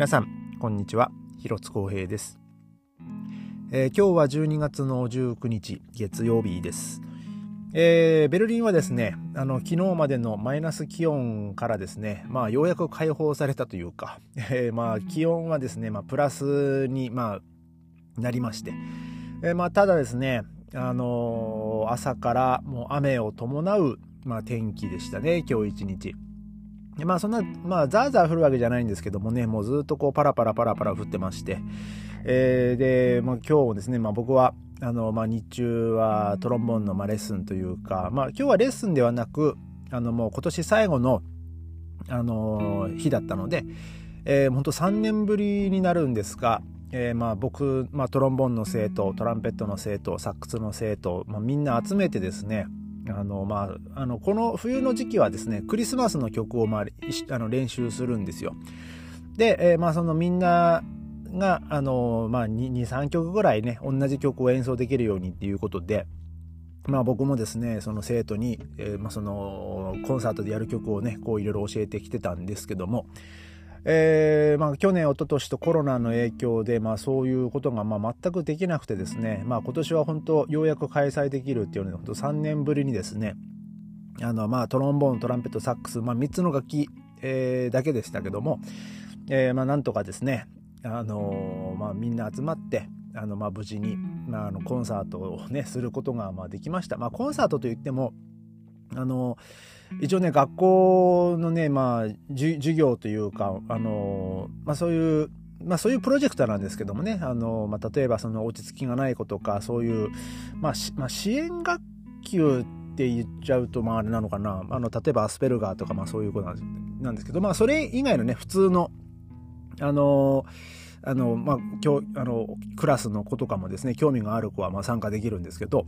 皆さんこんにちは。広津光平です、えー、今日は12月の19日月曜日です、えー、ベルリンはですねあの昨日までのマイナス気温からですねまあようやく解放されたというか、えー、まあ気温はですねまあプラスにまあなりまして、えー、まあただですねあの朝からもう雨を伴うまあ天気でしたね今日一日。まあそんな、まあザーザー降るわけじゃないんですけどもね、もうずっとこうパラパラパラパラ降ってまして、えー、で、まあ今日もですね、まあ僕は、あの、まあ日中はトロンボーンのまあレッスンというか、まあ今日はレッスンではなく、あのもう今年最後の、あの日だったので、えー、本当3年ぶりになるんですが、えー、まあ僕、まあ、トロンボーンの生徒トランペットの生徒サックスの生徒、まあ、みんな集めてですねあの、まあ、あの、この冬の時期はですね、クリスマスの曲を、まあ、あの練習するんですよ。で、えー、まあ、そのみんなが、あの、まあ、2、3曲ぐらいね、同じ曲を演奏できるようにっていうことで、まあ僕もですね、その生徒に、えー、まあそのコンサートでやる曲をね、こういろいろ教えてきてたんですけども、えー、まあ、去年、一昨年とコロナの影響で、まあ、そういうことがまあ全くできなくてですね、まあ、今年は本当ようやく開催できるっていうので本当3年ぶりにですねあの、まあ、トロンボーントランペットサックス、まあ、3つの楽器、えー、だけでしたけども、えー、まあ、なんとかですね、あのまあ、みんな集まってあの、まあ、無事に、まあ、あのコンサートを、ね、することがまあできました。まあ、コンサートといってもあの一応ね学校のねまあ授業というかあの、まあ、そういうまあそういうプロジェクトなんですけどもね、あの、まあ、例えばその落ち着きがない子とか、そういう、まあ、まあ、支援学級って言っちゃうと、まああれなのかな、あの、例えばアスペルガーとか、まあそういうことなんですけど、まあそれ以外のね、普通の、あの、あの、まあ、今日、あの、クラスの子とかもですね、興味がある子は、まあ参加できるんですけど、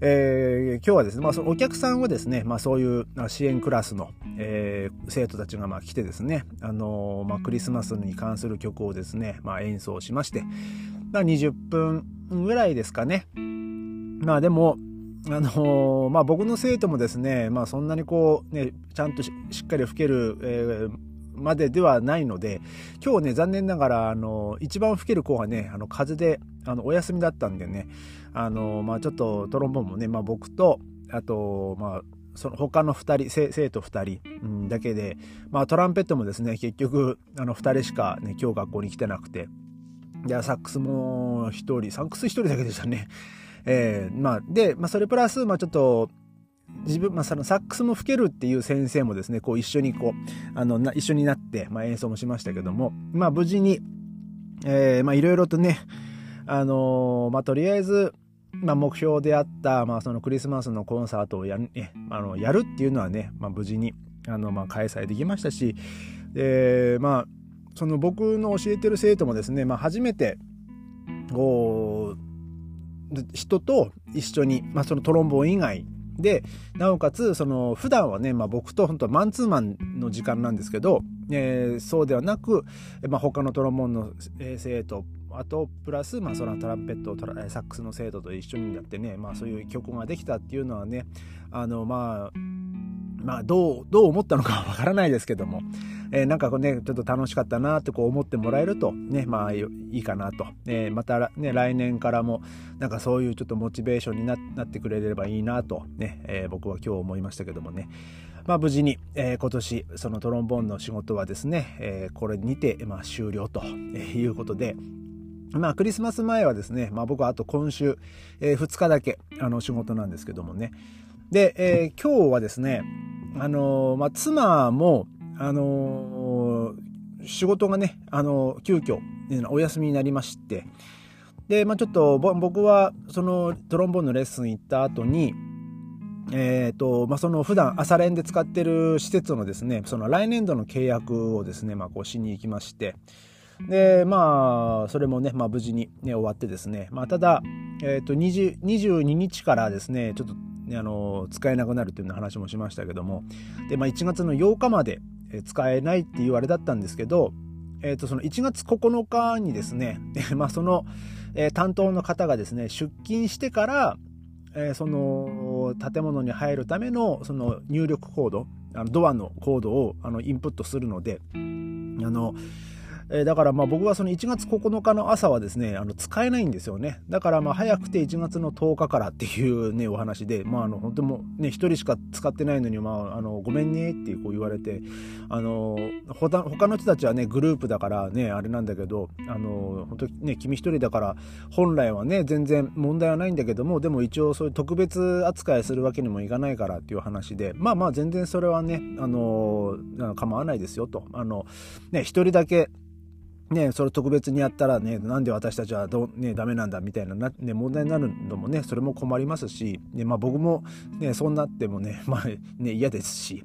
えー、今日はですね、まあ、そのお客さんはですね、まあ、そういう支援クラスの、えー、生徒たちがまあ来てですね、あのー、まあ、クリスマスに関する曲をですね、まあ、演奏しまして、まあ、20分ぐらいですかね。まあでも、あのー、まあ僕の生徒もですね、まあそんなにこうね、ちゃんとしっかり吹ける、えー、までではないので、今日ね、残念ながら、あの、一番吹ける子がね、あの、風邪で、あの、お休みだったんでね、あの、まあちょっとトロンボーンもね、まあ僕と、あと、まあ、その他の2人生徒2人、うん、だけで、まあ、トランペットもですね結局あの2人しか、ね、今日学校に来てなくてでサックスも1人サックス1人だけでしたね。えー、まあ、で、まあ、それプラス、まあ、ちょっと自分、まあ、そのサックスも吹けるっていう先生もですねこう一緒にこうあのな一緒になって、まあ、演奏もしましたけども、まあ、無事に、えー、まあいろいろとねあのー、まあとりあえずまあ、目標であった、まあ、そのクリスマスのコンサートをやえあのやるっていうのはね、まあ、無事にあの、まあ、開催できましたし、でまあ、その僕の教えてる生徒もですね、まあ、初めてこう人と一緒に、まあ、そのトロンボーン以外でなおかつその普段はね、まあ、僕と本当マンツーマンの時間なんですけど、えー、そうではなく、まあ、他のトロンボーンの生徒あとプラス、まあ、そのトランペットサックスの生徒と一緒になってね、まあ、そういう曲ができたっていうのはねあのまあまあどうどう思ったのかわからないですけども、えー、なんかねちょっと楽しかったなってこう思ってもらえるとねまあいいかなと、えー、またね来年からもなんかそういうちょっとモチベーションになってくれればいいなとね、えー、僕は今日思いましたけどもね。まあ無事に、えー、今年そのトロンボーンの仕事はですね、えー、これにて、まあ、終了ということで、まあ、クリスマス前はですね、まあ、僕はあと今週、えー、2日だけ、あの、仕事なんですけどもね。で、えー、今日はですね、あのー、まあ、妻も、あのー、仕事がね、あのー、急遽、お休みになりまして、で、まあ、ちょっと、僕は、その、トロンボーンのレッスン行った後に、えっ、と、まあ、その普段朝練で使ってる施設のですね、その来年度の契約をですね、まあ、こうしに行きまして、でまあそれもね、まあ、無事に、ね、終わってですね、まあ、ただ、えーと、22日からですねちょっと、ね、あの使えなくなるというような話もしましたけども。で、まあ、1月の8日まで使えないっていうあれだったんですけど、えー、とその1月9日にですね、まあ、その、担当の方がですね出勤してから、その建物に入るためのその入力コードあのドアのコードをあのインプットするのであのえー、だからまあ僕はその1月9日の朝はですね、あの使えないんですよね。だからまあ早くて1月の10日からっていうね、お話で、まああの本当もね、1人しか使ってないのに、まああの、ごめんねってこう言われて、あの、他他の人たちはね、グループだからね、あれなんだけど、あの、本当ね、君1人だから、本来はね、全然問題はないんだけども、でも一応そういう特別扱いするわけにもいかないからっていう話で、まあまあ全然それはね、あの、構わないですよと。あの、ね、1人だけ、ね、それ特別にやったらね、なんで私たちはど、ね、ダメなんだみたいなな、ね、問題になるのもね、それも困りますし、ね、まあ僕もね、そうなってもね、まあね、嫌ですし、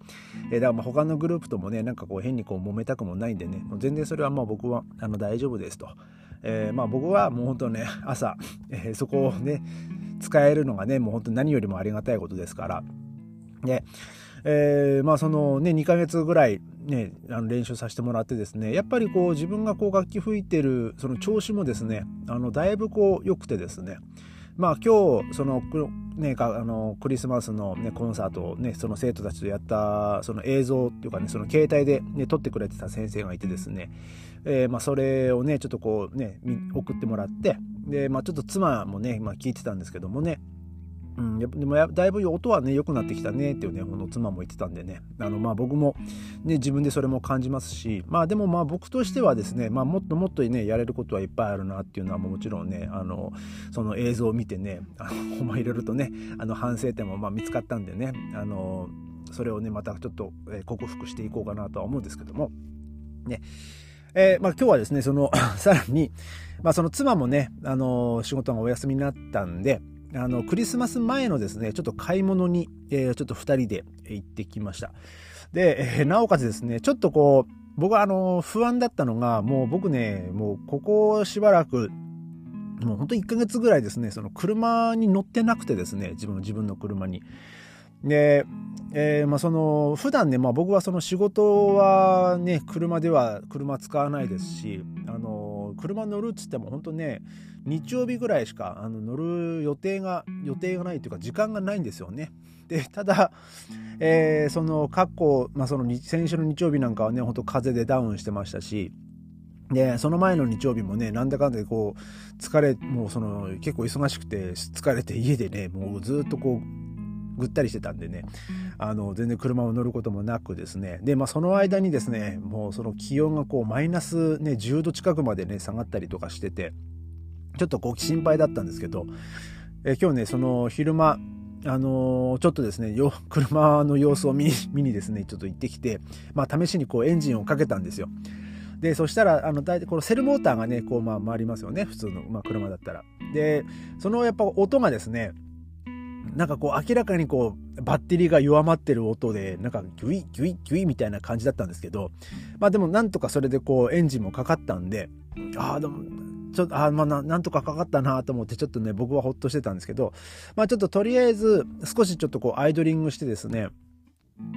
えだからまあ他のグループともね、なんかこう変にこう揉めたくもないんでね、もう全然それはまあ僕はあの大丈夫ですと。えー、まあ僕はもう本当ね、朝、えー、そこをね、使えるのがね、もう本当何よりもありがたいことですから、ね、えー、まあそのね2ヶ月ぐらいねあの練習させてもらってですねやっぱりこう自分がこう楽器吹いてるその調子もですねあのだいぶこう良くてですね。まあ今日そのねあのクリスマスの、ね、コンサートをねその生徒たちとやったその映像っていうかねその携帯で、ね、撮ってくれてた先生がいてですね、えー、まあそれをねちょっとこうね送ってもらってでまあちょっと妻もね、まあ、聞いてたんですけどもね。うん、でもだいぶ音はね良くなってきたねっていうねこの妻も言ってたんでね。あのまあ僕もね自分でそれも感じますしまあでもまあ僕としてはですね、まあ、もっともっとねやれることはいっぱいあるなっていうのはもちろんねあのその映像を見てねあの まいろいろとねあの反省点もまあ見つかったんでねあのそれをねまたちょっと、克服していこうかなとは思うんですけども。ね。えー、まあ、今日はですねその さらに、まあ、その妻もね、あの仕事がお休みになったんで、あの、クリスマス前のですね、ちょっと買い物に、えー、ちょっと2人で行ってきました。で、えー、なおかつですね、ちょっとこう、僕はあの、不安だったのが、もう僕ね、もうここしばらく、もうほんと1ヶ月ぐらいですね、その車に乗ってなくてですね、自分の自分の車に。で、えー、まあその、普段ね、まあ僕はその仕事はね、車では車使わないですし、あの、車乗るっつっても本当ね、日曜日ぐらいしかあの乗る予定が予定がないというか時間がないんですよね。でただ、えー、その過去、まあ、その先週の日曜日なんかはね本当風でダウンしてましたしでその前の日曜日もねなんだかんだでこう疲れもうその結構忙しくて疲れて家でねもうずっとこうぐったりしてたんでねあの全然車を乗ることもなくですねでまあその間にですねもうその気温がこうマイナスね10度近くまでね下がったりとかしててちょっとこう心配だったんですけど、え今日ね、その昼間、あのー、ちょっとですね、車の様子を見に見にですね、ちょっと行ってきて、まあ試しにこうエンジンをかけたんですよ。で、そしたら、あの、大体このセルモーターがね、こう、まあ回りますよね、普通の、まあ、車だったら。で、そのやっぱ音がですね、なんかこう明らかにこうバッテリーが弱まってる音でなんかギュイギュイギュイみたいな感じだったんですけどまあでもなんとかそれでこうエンジンもかかったんでああでもちょっと、あまあな、んとかかかったなと思って、ちょっとね、僕はほっとしてたんですけど、まあちょっととりあえず、少しちょっとこう、アイドリングしてですね、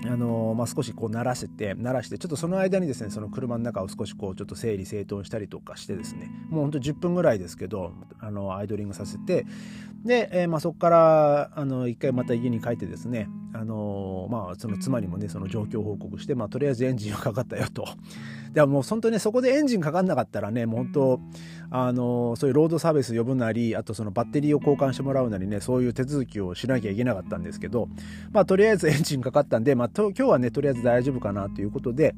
あのまあ、少しこう鳴らせて鳴らしてちょっとその間にですねその車の中を少しこうちょっと整理整頓したりとかしてですねもうほんと10分ぐらいですけどあのアイドリングさせてで、えー、まあ、そこからあの一回また家に帰ってですねあのまあその妻にもねその状況報告して、まあ、とりあえずエンジンはかかったよと。でももう本当ねそこでエンジンかかんなかったらねもう本当あのそういうロードサービス呼ぶなりあとそのバッテリーを交換してもらうなりねそういう手続きをしなきゃいけなかったんですけどまあとりあえず エンジンかかったんで、まあ、と今日はねとりあえず大丈夫かなということで、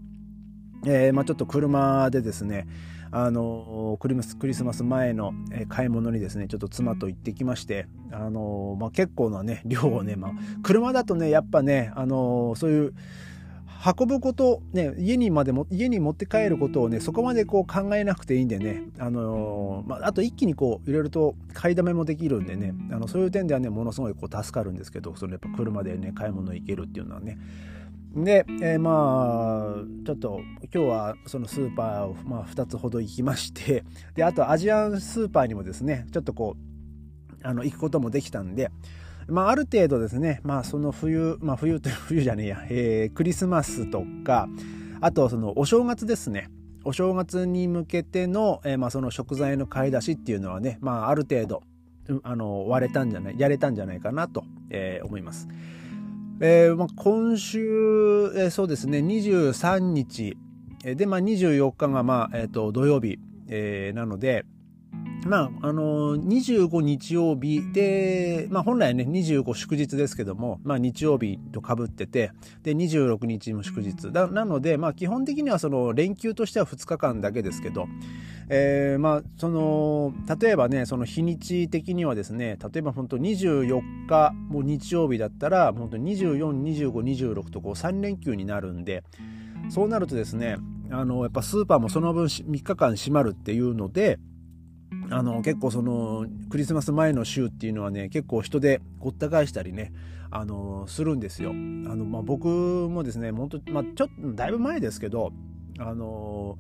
えー、まあ、ちょっと車でですねあのクリクリスマス前の買い物にですねちょっと妻と行ってきましてあの、まあ、結構なね量をね、まあ、車だとねやっぱねあのそういう運ぶこと、ね、家にまでも、家に持って帰ることをね、そこまでこう考えなくていいんでね、あのー、まあ、あと一気にこう、いろいろと買いだめもできるんでね、あの、そういう点ではね、ものすごいこう助かるんですけど、そのやっぱ車でね、買い物行けるっていうのはね。で、えー、まあ、ちょっと今日はそのスーパーを、まあ、2つほど行きまして、で、あとアジアンスーパーにもですね、ちょっとこう、あの、行くこともできたんで、まあ、ある程度ですね、まあ、その冬、まあ、冬という 冬じゃねえや、えー、クリスマスとか、あと、その、お正月ですね。お正月に向けての、えー、まあ、その食材の買い出しっていうのはね、まあ、ある程度、あの、割れたんじゃない、やれたんじゃないかなと、えー、思います。えーまあ、今週、えー、そうですね、23日。で、まあ、24日が、まあ、えっ、ー、と、土曜日、えー、なので、まあ、あの、25日曜日で、まあ本来ね、25祝日ですけども、まあ日曜日と被ってて、で、26日も祝日。だなので、まあ基本的にはその連休としては2日間だけですけど、えー、まあ、その、例えばね、その日にち的にはですね、例えば本当24日、も日曜日だったら、本当24、25、26とこう3連休になるんで、そうなるとですね、あの、やっぱスーパーもその分3日間閉まるっていうので、あの結構そのクリスマス前の週っていうのはね結構人でごった返したりねあのするんですよ。あのまあ、僕もですね本当、まあ、ちょっとだいぶ前ですけどあの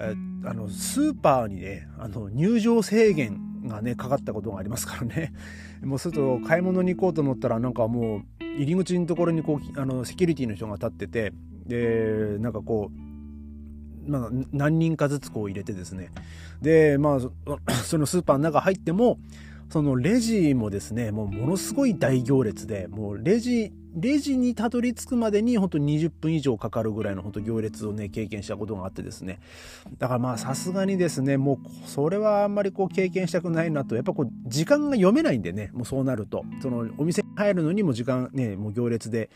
えあのスーパーにねあの入場制限がねかかったことがありますからね もうすると買い物に行こうと思ったらなんかもう入り口のところにこうあのセキュリティの人が立っててでなんかこうまあ、何人かずつこう入れてですね。で、まあ、そのスーパーの中入っても、そのレジもですね、もうものすごい大行列で、もうレジレジにたどり着くまでに本当に20分以上かかるぐらいの本当行列をね、経験したことがあってですね。だからまあさすがにですね、もうそれはあんまりこう経験したくないなと、やっぱこう時間が読めないんでね、もうそうなると。そのお店に入るのにも時間ね、もう行列で、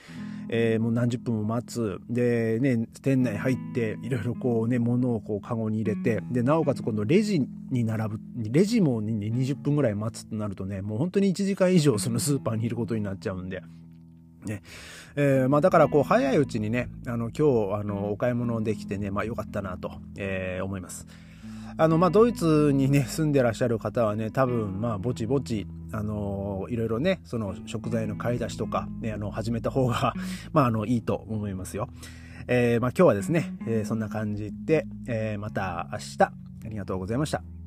えー、もう何十分も待つ。で、ね、店内入って、いろいろこうね、物をこうカゴに入れて、で、なおかつ今度レジに並ぶ、レジも、ね、20分ぐらい待つとなるとね、もう本当に1時間以上そのスーパーにいることになっちゃうんで、ねえーまあ、だからこう早いうちにねあの今日あのお買い物できてね、まあ、よかったなと、えー、思います。あのまあ、ドイツにね住んでらっしゃる方はね多分まあぼちぼちあのいろいろねその食材の買い出しとか、ね、あの始めた方が まああのいいと思いますよ。えーまあ、今日はですね、えー、そんな感じで、えー、また明日ありがとうございました。